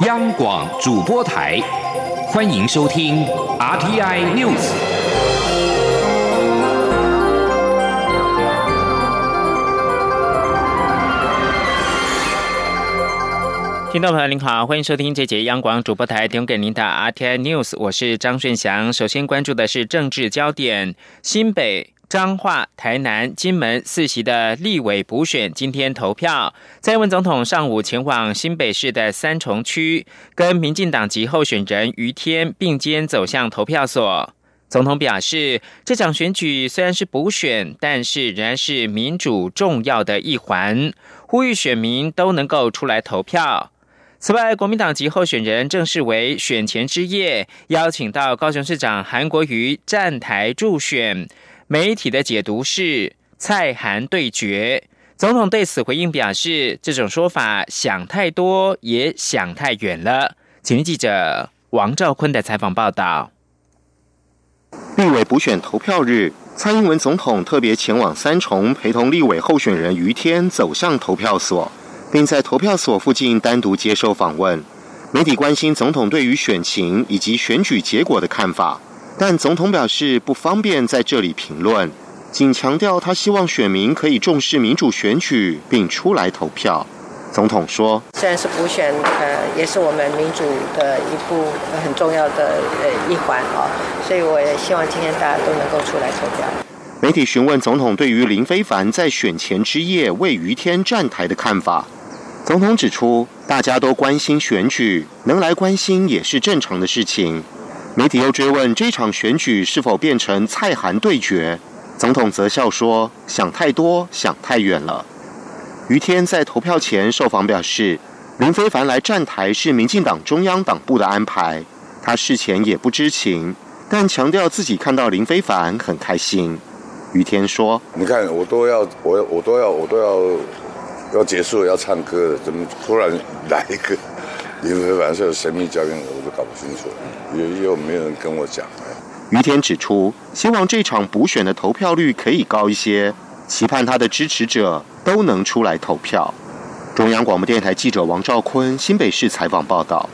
央广主播台，欢迎收听 RTI News。听众朋友您好，欢迎收听这节央广主播台提供给您的 RTI News，我是张顺祥。首先关注的是政治焦点，新北。彰化、台南、金门四席的立委补选今天投票。蔡英文总统上午前往新北市的三重区，跟民进党籍候选人于天并肩走向投票所。总统表示，这场选举虽然是补选，但是仍然是民主重要的一环，呼吁选民都能够出来投票。此外，国民党籍候选人正式为选前之夜邀请到高雄市长韩国瑜站台助选。媒体的解读是蔡韩对决，总统对此回应表示，这种说法想太多，也想太远了。请听记者王兆坤的采访报道。立委补选投票日，蔡英文总统特别前往三重，陪同立委候选人于天走向投票所，并在投票所附近单独接受访问。媒体关心总统对于选情以及选举结果的看法。但总统表示不方便在这里评论，仅强调他希望选民可以重视民主选举，并出来投票。总统说：“虽然是补选，呃，也是我们民主的一部很重要的呃一环啊，所以我也希望今天大家都能够出来投票。”媒体询问总统对于林非凡在选前之夜为于天站台的看法，总统指出，大家都关心选举，能来关心也是正常的事情。媒体又追问这场选举是否变成蔡韩对决，总统则笑说：“想太多，想太远了。”于天在投票前受访表示，林非凡来站台是民进党中央党部的安排，他事前也不知情，但强调自己看到林非凡很开心。于天说：“你看，我都要，我我都要，我都要要结束要唱歌，怎么突然来一个？”林非凡是神秘交易，我都搞不清楚，又又没有人跟我讲。于天指出，希望这场补选的投票率可以高一些，期盼他的支持者都能出来投票。中央广播电台记者王兆坤新北市采访报道。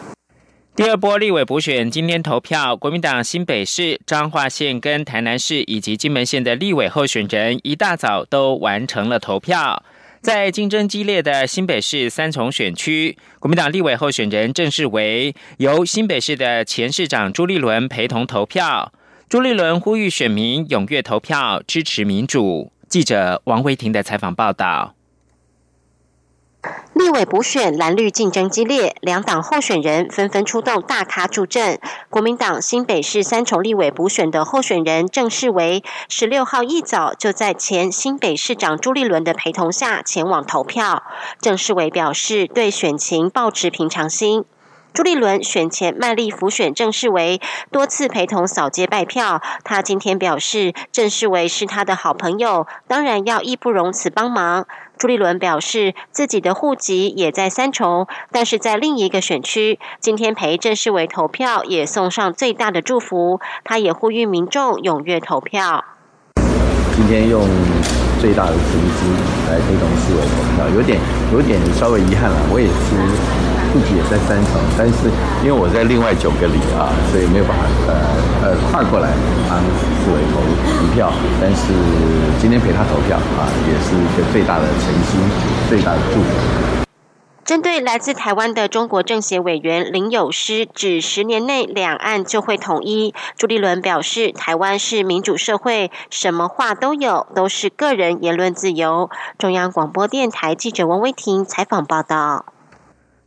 第二波立委补选今天投票，国民党新北市、彰化县跟台南市以及金门县的立委候选人一大早都完成了投票。在竞争激烈的新北市三重选区，国民党立委候选人正式为由新北市的前市长朱立伦陪同投票。朱立伦呼吁选民踊跃投票，支持民主。记者王维婷的采访报道。立委补选蓝绿竞争激烈，两党候选人纷纷出动大咖助阵。国民党新北市三重立委补选的候选人郑世维，十六号一早就在前新北市长朱立伦的陪同下前往投票。郑世维表示，对选情抱持平常心。朱立伦选前卖力辅选郑世维，多次陪同扫街拜票。他今天表示，郑世维是他的好朋友，当然要义不容辞帮忙。朱立伦表示，自己的户籍也在三重，但是在另一个选区。今天陪郑世伟投票，也送上最大的祝福。他也呼吁民众踊跃投票。今天用最大的诚心来陪同世维投票，有点有点稍微遗憾了。我也是。户籍也在三重，但是因为我在另外九个里啊，所以没有办法呃呃跨过来帮四位投一票。但是今天陪他投票啊，也是一个最大的诚心，最大的祝福。针对来自台湾的中国政协委员林友诗指十年内两岸就会统一，朱立伦表示，台湾是民主社会，什么话都有，都是个人言论自由。中央广播电台记者王威婷采访报道。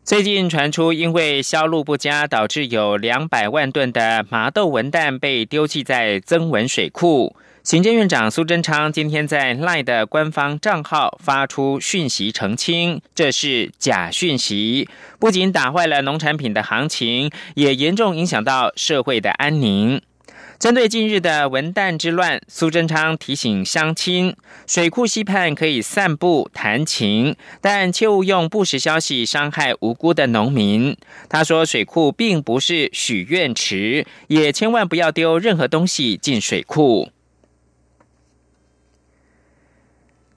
最近传出，因为销路不佳，导致有两百万吨的麻豆文旦被丢弃在增文水库。行政院长苏贞昌今天在赖的官方账号发出讯息澄清，这是假讯息，不仅打坏了农产品的行情，也严重影响到社会的安宁。针对近日的文旦之乱，苏贞昌提醒乡亲：水库溪畔可以散步弹琴，但切勿用不实消息伤害无辜的农民。他说，水库并不是许愿池，也千万不要丢任何东西进水库。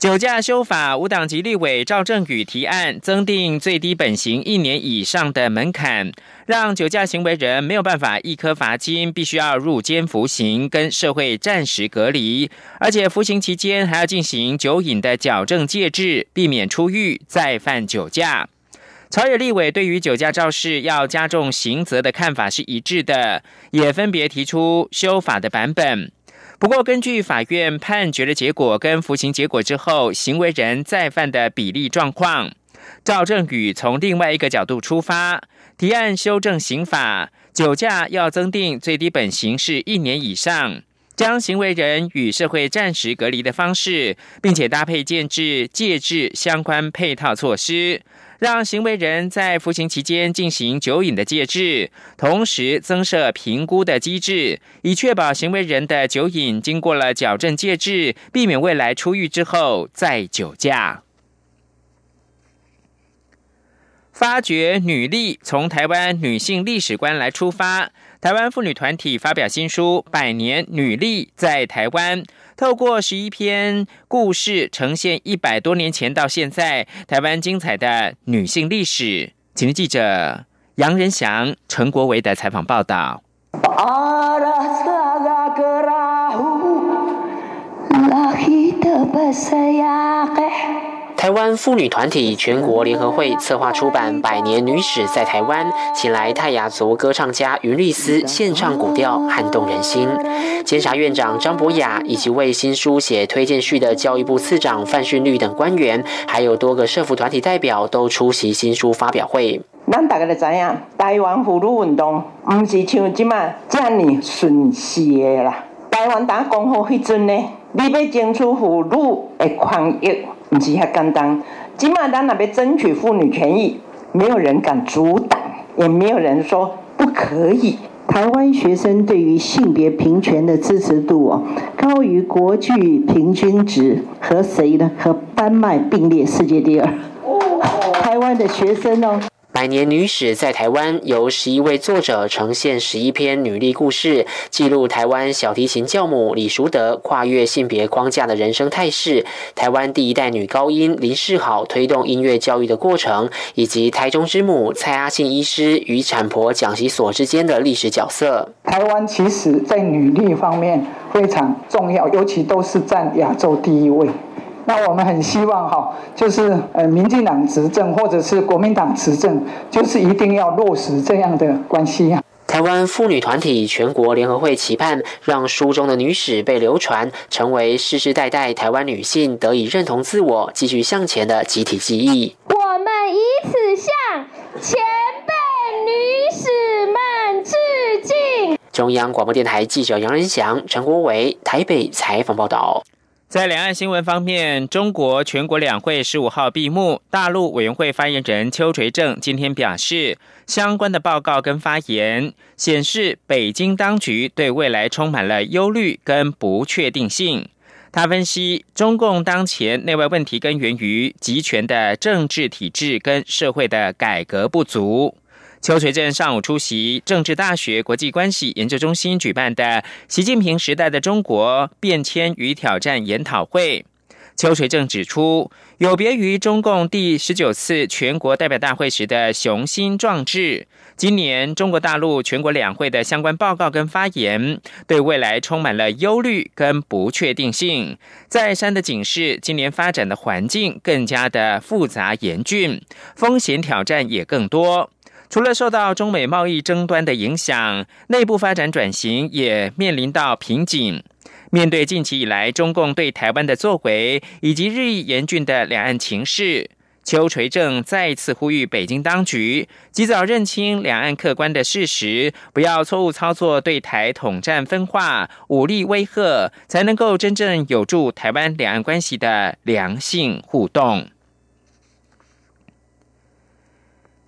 酒驾修法，无党籍立委赵正宇提案增订最低本刑一年以上的门槛，让酒驾行为人没有办法一颗罚金，必须要入监服刑，跟社会暂时隔离，而且服刑期间还要进行酒瘾的矫正戒治，避免出狱再犯酒驾。朝野立委对于酒驾肇事要加重刑责的看法是一致的，也分别提出修法的版本。不过，根据法院判决的结果跟服刑结果之后，行为人再犯的比例状况，赵正宇从另外一个角度出发，提案修正刑法，酒驾要增订最低本刑是一年以上，将行为人与社会暂时隔离的方式，并且搭配建制戒治相关配套措施。让行为人在服刑期间进行酒瘾的戒治，同时增设评估的机制，以确保行为人的酒瘾经过了矫正戒治，避免未来出狱之后再酒驾。发掘女力，从台湾女性历史观来出发。台湾妇女团体发表新书《百年女力在台湾》，透过十一篇故事，呈现一百多年前到现在台湾精彩的女性历史。请听记者杨仁祥、陈国维的采访报道。台湾妇女团体全国联合会策划出版《百年女史在台湾》，请来泰雅族歌唱家云丽丝献唱古调，撼动人心。监察院长张博雅以及为新书写推荐序的教育部次长范训律等官员，还有多个社服团体代表都出席新书发表会。咱大家都知影，台湾妇女运动唔是像即马这样顺势的啦。台湾打讲好迄阵呢，你要争取妇女的权益。不是遐简单，即码咱那边争取妇女权益，没有人敢阻挡，也没有人说不可以。台湾学生对于性别平权的支持度哦，高于国际平均值，和谁呢？和丹麦并列世界第二。台湾的学生哦。百年女史在台湾，由十一位作者呈现十一篇女力故事，记录台湾小提琴教母李淑德跨越性别框架的人生态势，台湾第一代女高音林世好推动音乐教育的过程，以及台中之母蔡阿信医师与产婆蒋习所之间的历史角色。台湾其实在女力方面非常重要，尤其都是占亚洲第一位。那我们很希望哈，就是呃，民进党执政或者是国民党执政，就是一定要落实这样的关系啊。台湾妇女团体全国联合会期盼，让书中的女史被流传，成为世世代代台湾女性得以认同自我、继续向前的集体记忆。我们以此向前辈女史们致敬。中央广播电台记者杨仁祥、陈国伟台北采访报道。在两岸新闻方面，中国全国两会十五号闭幕。大陆委员会发言人邱垂正今天表示，相关的报告跟发言显示，北京当局对未来充满了忧虑跟不确定性。他分析，中共当前内外问题根源于集权的政治体制跟社会的改革不足。邱垂正上午出席政治大学国际关系研究中心举办的“习近平时代的中国变迁与挑战”研讨会。邱垂正指出，有别于中共第十九次全国代表大会时的雄心壮志，今年中国大陆全国两会的相关报告跟发言，对未来充满了忧虑跟不确定性，再三的警示，今年发展的环境更加的复杂严峻，风险挑战也更多。除了受到中美贸易争端的影响，内部发展转型也面临到瓶颈。面对近期以来中共对台湾的作为，以及日益严峻的两岸情势，邱垂正再次呼吁北京当局及早认清两岸客观的事实，不要错误操作对台统战分化、武力威吓，才能够真正有助台湾两岸关系的良性互动。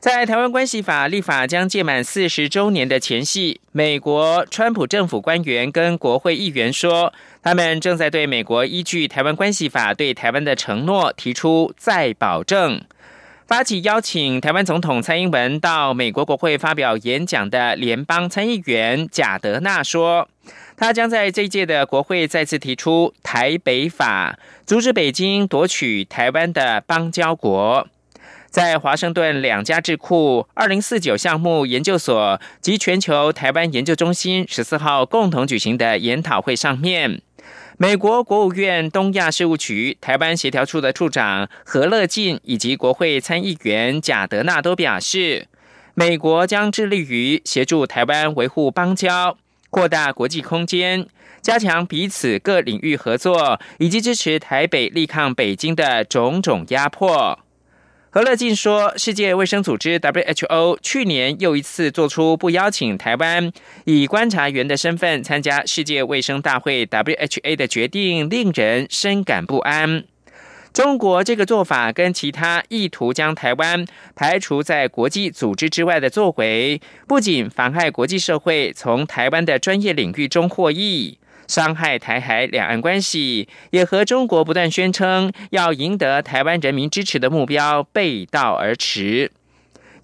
在台湾关系法立法将届满四十周年的前夕，美国川普政府官员跟国会议员说，他们正在对美国依据台湾关系法对台湾的承诺提出再保证。发起邀请台湾总统蔡英文到美国国会发表演讲的联邦参议员贾德纳说。他将在这一届的国会再次提出“台北法”，阻止北京夺取台湾的邦交国。在华盛顿两家智库二零四九项目研究所及全球台湾研究中心十四号共同举行的研讨会上面，美国国务院东亚事务局台湾协调处的处长何乐进以及国会参议员贾德纳都表示，美国将致力于协助台湾维护邦交、扩大国际空间、加强彼此各领域合作，以及支持台北力抗北京的种种压迫。何乐进说，世界卫生组织 （WHO） 去年又一次做出不邀请台湾以观察员的身份参加世界卫生大会 （WHA） 的决定，令人深感不安。中国这个做法跟其他意图将台湾排除在国际组织之外的作为，不仅妨害国际社会从台湾的专业领域中获益。伤害台海两岸关系，也和中国不断宣称要赢得台湾人民支持的目标背道而驰。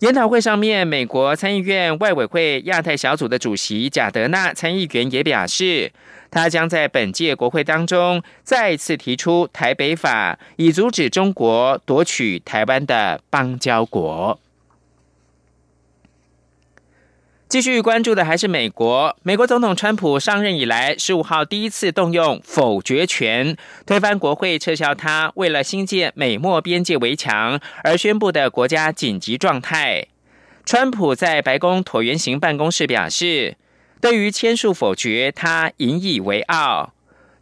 研讨会上面，美国参议院外委会亚太小组的主席贾德纳参议员也表示，他将在本届国会当中再次提出台北法，以阻止中国夺取台湾的邦交国。继续关注的还是美国。美国总统川普上任以来，十五号第一次动用否决权，推翻国会撤销他为了新建美墨边界围墙而宣布的国家紧急状态。川普在白宫椭圆形办公室表示，对于签署否决，他引以为傲。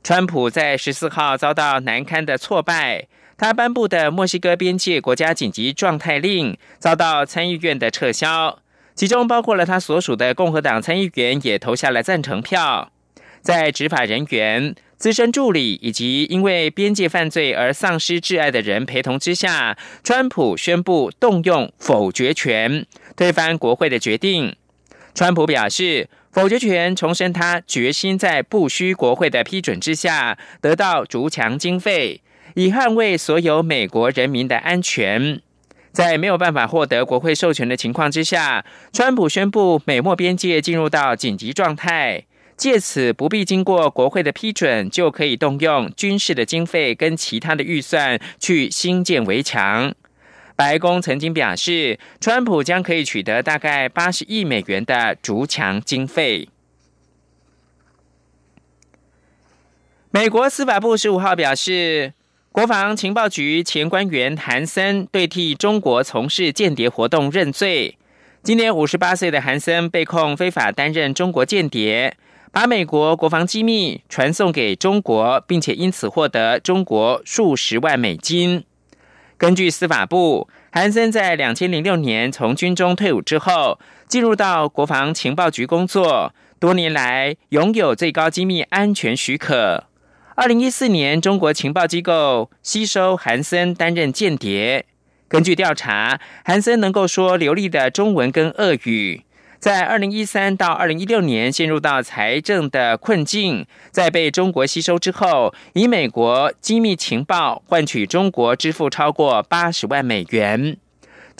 川普在十四号遭到难堪的挫败，他颁布的墨西哥边界国家紧急状态令遭到参议院的撤销。其中包括了他所属的共和党参议员也投下了赞成票。在执法人员、资深助理以及因为边界犯罪而丧失挚爱的人陪同之下，川普宣布动用否决权，推翻国会的决定。川普表示，否决权重申他决心在不需国会的批准之下得到逐强经费，以捍卫所有美国人民的安全。在没有办法获得国会授权的情况之下，川普宣布美墨边界进入到紧急状态，借此不必经过国会的批准，就可以动用军事的经费跟其他的预算去新建围墙。白宫曾经表示，川普将可以取得大概八十亿美元的逐墙经费。美国司法部十五号表示。国防情报局前官员韩森对替中国从事间谍活动认罪。今年五十八岁的韩森被控非法担任中国间谍，把美国国防机密传送给中国，并且因此获得中国数十万美金。根据司法部，韩森在两千零六年从军中退伍之后，进入到国防情报局工作，多年来拥有最高机密安全许可。二零一四年，中国情报机构吸收韩森担任间谍。根据调查，韩森能够说流利的中文跟俄语。在二零一三到二零一六年，陷入到财政的困境，在被中国吸收之后，以美国机密情报换取中国支付超过八十万美元。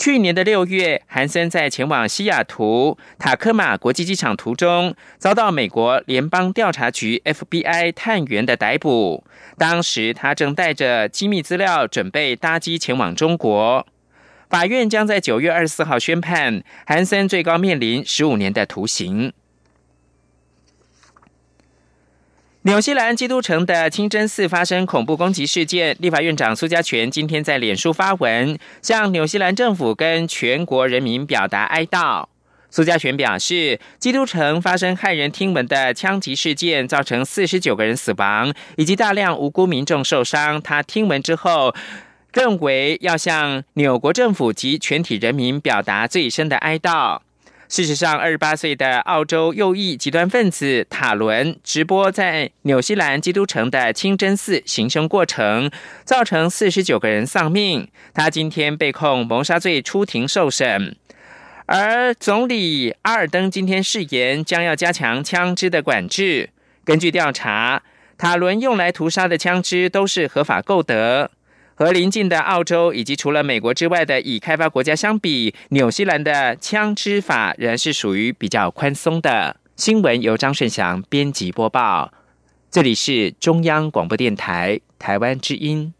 去年的六月，韩森在前往西雅图塔科马国际机场途中，遭到美国联邦调查局 FBI 探员的逮捕。当时他正带着机密资料，准备搭机前往中国。法院将在九月二十四号宣判，韩森最高面临十五年的徒刑。纽西兰基督城的清真寺发生恐怖攻击事件，立法院长苏家全今天在脸书发文，向纽西兰政府跟全国人民表达哀悼。苏家全表示，基督城发生骇人听闻的枪击事件，造成四十九个人死亡，以及大量无辜民众受伤。他听闻之后，认为要向纽国政府及全体人民表达最深的哀悼。事实上，二十八岁的澳洲右翼极端分子塔伦直播在纽西兰基督城的清真寺行凶过程，造成四十九个人丧命。他今天被控谋杀罪出庭受审。而总理阿尔登今天誓言将要加强枪支的管制。根据调查，塔伦用来屠杀的枪支都是合法购得。和邻近的澳洲以及除了美国之外的已开发国家相比，纽西兰的枪支法仍是属于比较宽松的。新闻由张顺祥编辑播报。这里是中央广播电台台湾之音。